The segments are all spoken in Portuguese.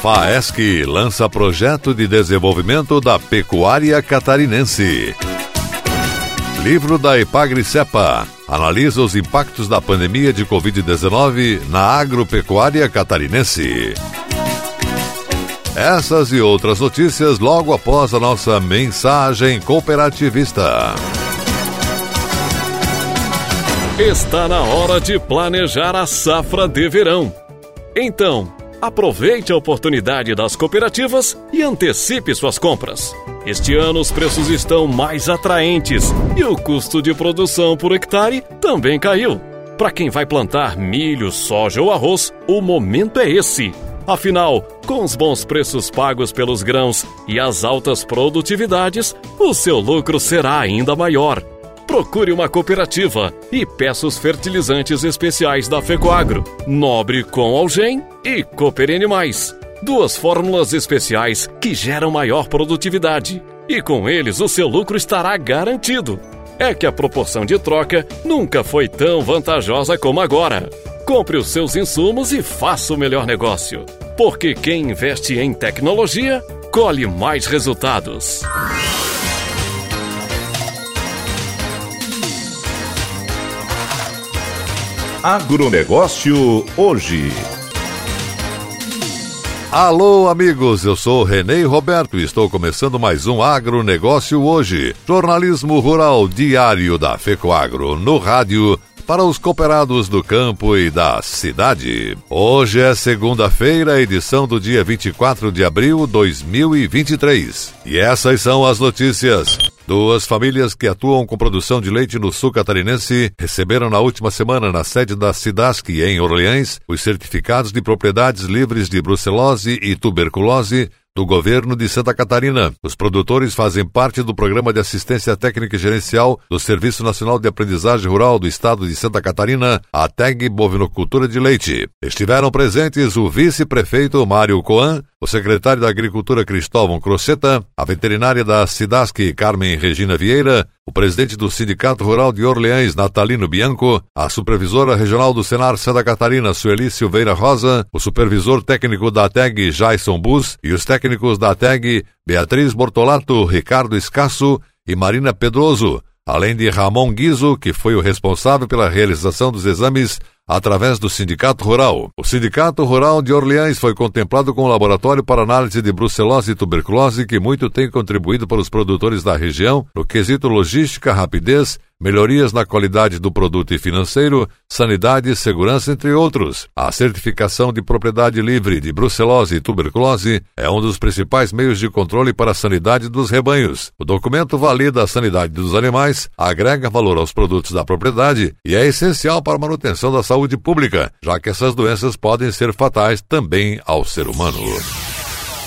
FAESC lança projeto de desenvolvimento da pecuária catarinense. Livro da Epagri-Cepa analisa os impactos da pandemia de Covid-19 na agropecuária catarinense. Essas e outras notícias logo após a nossa mensagem cooperativista. Está na hora de planejar a safra de verão. Então, Aproveite a oportunidade das cooperativas e antecipe suas compras. Este ano os preços estão mais atraentes e o custo de produção por hectare também caiu. Para quem vai plantar milho, soja ou arroz, o momento é esse. Afinal, com os bons preços pagos pelos grãos e as altas produtividades, o seu lucro será ainda maior. Procure uma cooperativa e peça os fertilizantes especiais da Fecoagro, Nobre com Algem e Cooper Animais. Duas fórmulas especiais que geram maior produtividade. E com eles o seu lucro estará garantido. É que a proporção de troca nunca foi tão vantajosa como agora. Compre os seus insumos e faça o melhor negócio. Porque quem investe em tecnologia colhe mais resultados. Agronegócio hoje. Alô, amigos, eu sou Renê Roberto e estou começando mais um Agronegócio hoje. Jornalismo rural diário da FECOAGRO, no rádio para os cooperados do campo e da cidade. Hoje é segunda-feira, edição do dia 24 de abril de 2023. E essas são as notícias. Duas famílias que atuam com produção de leite no sul catarinense receberam na última semana na sede da Cidasc, em Orleans, os certificados de propriedades livres de brucelose e tuberculose do governo de Santa Catarina. Os produtores fazem parte do Programa de Assistência Técnica e Gerencial do Serviço Nacional de Aprendizagem Rural do Estado de Santa Catarina, a TEG Bovinocultura de Leite. Estiveram presentes o vice-prefeito Mário Coan, o secretário da Agricultura Cristóvão Croceta, a veterinária da Cidasc Carmen Regina Vieira, o presidente do Sindicato Rural de Orleães, Natalino Bianco, a supervisora regional do Senar Santa Catarina, Sueli Silveira Rosa, o supervisor técnico da TEG, Jason Bus, e os técnicos da TEG, Beatriz Bortolato, Ricardo Escasso e Marina Pedroso, além de Ramon Guizo, que foi o responsável pela realização dos exames através do Sindicato Rural. O Sindicato Rural de Orleans foi contemplado com um laboratório para análise de brucelose e tuberculose que muito tem contribuído para os produtores da região no quesito logística, rapidez melhorias na qualidade do produto e financeiro, sanidade e segurança, entre outros. A certificação de propriedade livre de brucelose e tuberculose é um dos principais meios de controle para a sanidade dos rebanhos. O documento valida a sanidade dos animais, agrega valor aos produtos da propriedade e é essencial para a manutenção da saúde pública, já que essas doenças podem ser fatais também ao ser humano.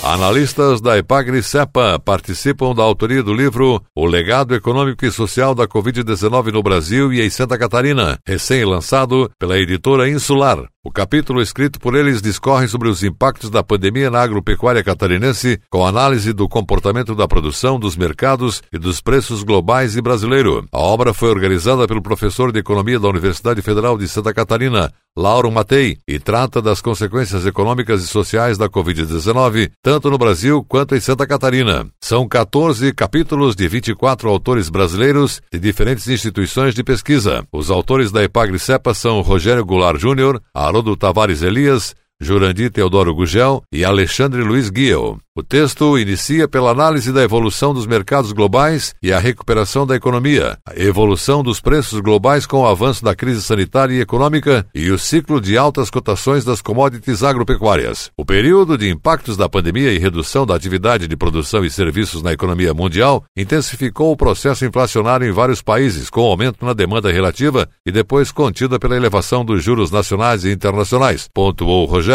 Analistas da Epagri Cepa participam da autoria do livro O Legado Econômico e Social da Covid-19 no Brasil e em Santa Catarina, recém-lançado pela editora Insular. O capítulo escrito por eles discorre sobre os impactos da pandemia na agropecuária catarinense, com análise do comportamento da produção, dos mercados e dos preços globais e brasileiro. A obra foi organizada pelo professor de Economia da Universidade Federal de Santa Catarina, Lauro Matei, e trata das consequências econômicas e sociais da Covid-19, tanto no Brasil quanto em Santa Catarina. São 14 capítulos de 24 autores brasileiros de diferentes instituições de pesquisa. Os autores da Epagri-Cepa são Rogério Goulart Júnior, Haroldo Tavares Elias, Jurandir Teodoro Gugel e Alexandre Luiz Guiel. O texto inicia pela análise da evolução dos mercados globais e a recuperação da economia, a evolução dos preços globais com o avanço da crise sanitária e econômica e o ciclo de altas cotações das commodities agropecuárias. O período de impactos da pandemia e redução da atividade de produção e serviços na economia mundial intensificou o processo inflacionário em vários países, com aumento na demanda relativa e depois contida pela elevação dos juros nacionais e internacionais, pontuou Rogério.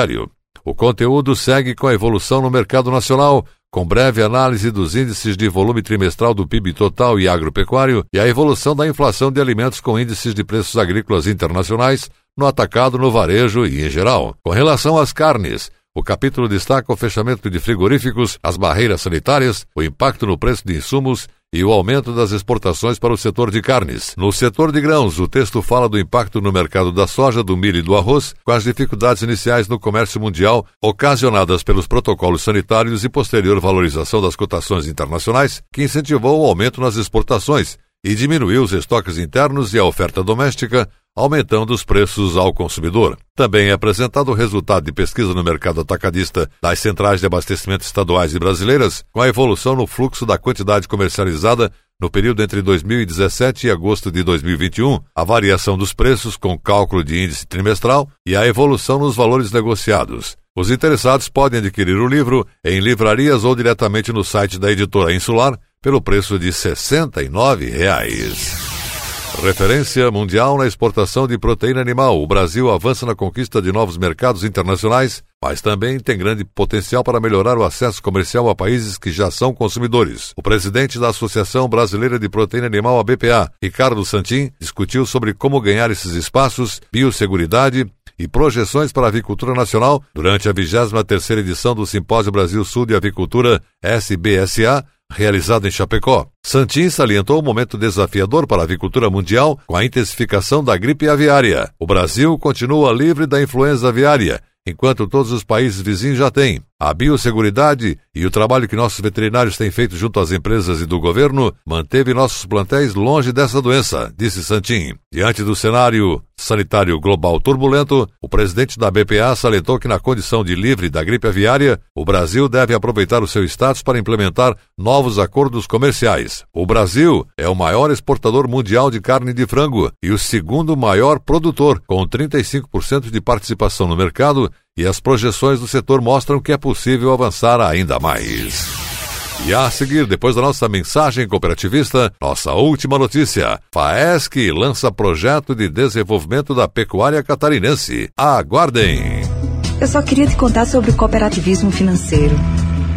O conteúdo segue com a evolução no mercado nacional, com breve análise dos índices de volume trimestral do PIB total e agropecuário e a evolução da inflação de alimentos com índices de preços agrícolas internacionais no atacado, no varejo e em geral. Com relação às carnes, o capítulo destaca o fechamento de frigoríficos, as barreiras sanitárias, o impacto no preço de insumos e o aumento das exportações para o setor de carnes. No setor de grãos, o texto fala do impacto no mercado da soja, do milho e do arroz, com as dificuldades iniciais no comércio mundial ocasionadas pelos protocolos sanitários e posterior valorização das cotações internacionais, que incentivou o aumento nas exportações e diminuiu os estoques internos e a oferta doméstica, aumentando os preços ao consumidor. Também é apresentado o resultado de pesquisa no mercado atacadista das centrais de abastecimento estaduais e brasileiras, com a evolução no fluxo da quantidade comercializada no período entre 2017 e agosto de 2021, a variação dos preços com cálculo de índice trimestral e a evolução nos valores negociados. Os interessados podem adquirir o livro em livrarias ou diretamente no site da editora Insular pelo preço de 69 reais. Referência mundial na exportação de proteína animal, o Brasil avança na conquista de novos mercados internacionais, mas também tem grande potencial para melhorar o acesso comercial a países que já são consumidores. O presidente da Associação Brasileira de Proteína Animal, a BPA, Ricardo Santin, discutiu sobre como ganhar esses espaços, biosseguridade e projeções para a avicultura nacional durante a 23ª edição do Simpósio Brasil Sul de Avicultura SBSA, realizado em Chapecó. Santin salientou o momento desafiador para a avicultura mundial com a intensificação da gripe aviária. O Brasil continua livre da influenza aviária, enquanto todos os países vizinhos já têm. A biosseguridade e o trabalho que nossos veterinários têm feito junto às empresas e do governo manteve nossos plantéis longe dessa doença, disse Santin. Diante do cenário sanitário global turbulento, o presidente da BPA salientou que, na condição de livre da gripe aviária, o Brasil deve aproveitar o seu status para implementar novos acordos comerciais. O Brasil é o maior exportador mundial de carne de frango e o segundo maior produtor, com 35% de participação no mercado e as projeções do setor mostram que é possível avançar ainda mais. E a seguir, depois da nossa mensagem cooperativista, nossa última notícia. FAESC lança projeto de desenvolvimento da pecuária catarinense. Aguardem! Eu só queria te contar sobre o cooperativismo financeiro.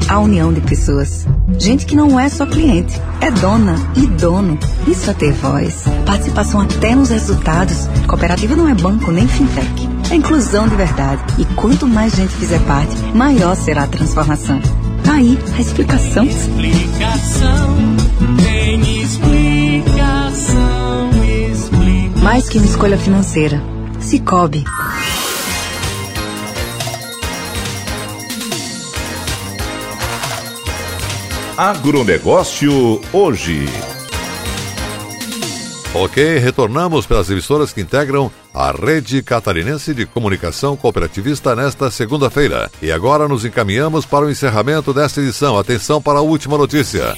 A união de pessoas. Gente que não é só cliente, é dona e dono. Isso é ter voz. Participação até nos resultados. Cooperativa não é banco nem fintech é inclusão de verdade. E quanto mais gente fizer parte, maior será a transformação. Tá aí a explicação. Explicação, tem explicação, explicação. Mais que uma escolha financeira. Cicobi. Agronegócio hoje. Ok, retornamos pelas emissoras que integram a Rede Catarinense de Comunicação Cooperativista nesta segunda-feira. E agora nos encaminhamos para o encerramento desta edição. Atenção para a última notícia.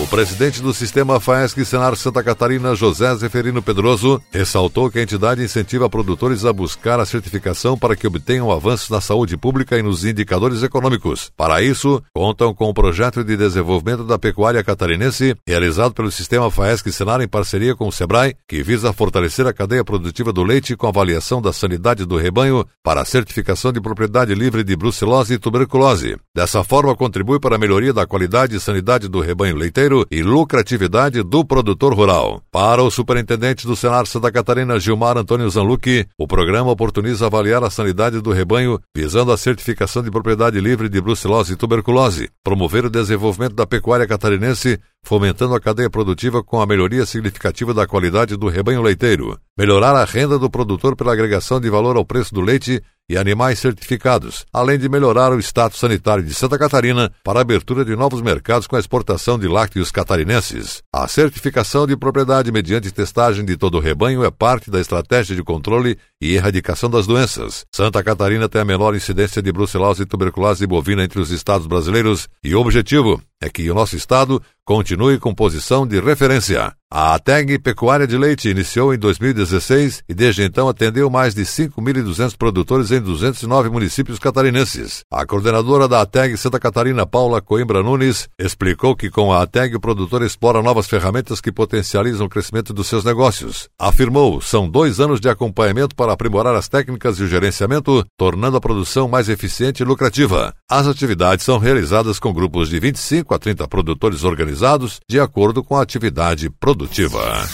O presidente do sistema FAESC Senar Santa Catarina, José Zeferino Pedroso, ressaltou que a entidade incentiva produtores a buscar a certificação para que obtenham avanços na saúde pública e nos indicadores econômicos. Para isso, contam com o projeto de desenvolvimento da pecuária catarinense, realizado pelo sistema FAESC Senar em parceria com o SEBRAE, que visa fortalecer a cadeia produtiva do leite com avaliação da sanidade do rebanho para a certificação de propriedade livre de brucelose e tuberculose. Dessa forma, contribui para a melhoria da qualidade e sanidade do rebanho leiteiro e lucratividade do produtor rural. Para o superintendente do Senar Santa Catarina, Gilmar Antônio Zanlucchi, o programa oportuniza avaliar a sanidade do rebanho, visando a certificação de propriedade livre de brucelose e tuberculose, promover o desenvolvimento da pecuária catarinense, fomentando a cadeia produtiva com a melhoria significativa da qualidade do rebanho leiteiro, melhorar a renda do produtor pela agregação de valor ao preço do leite e animais certificados, além de melhorar o status sanitário de Santa Catarina para a abertura de novos mercados com a exportação de lácteos catarinenses. A certificação de propriedade mediante testagem de todo o rebanho é parte da estratégia de controle e erradicação das doenças. Santa Catarina tem a menor incidência de brucelose e tuberculose bovina entre os estados brasileiros e o objetivo é que o nosso estado continue com posição de referência. A ATEG Pecuária de Leite iniciou em 2016 e desde então atendeu mais de 5.200 produtores em 209 municípios catarinenses. A coordenadora da ATEG Santa Catarina, Paula Coimbra Nunes, explicou que com a ATEG o produtor explora novas ferramentas que potencializam o crescimento dos seus negócios. Afirmou, são dois anos de acompanhamento para aprimorar as técnicas e o gerenciamento, tornando a produção mais eficiente e lucrativa. As atividades são realizadas com grupos de 25 a 30 produtores organizados de acordo com a atividade produtiva.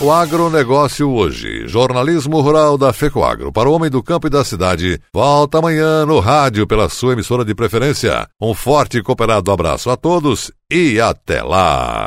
O agronegócio hoje. Jornalismo rural da FECOAGRO para o homem do campo e da cidade. Volta amanhã no rádio pela sua emissora de preferência. Um forte e cooperado abraço a todos e até lá.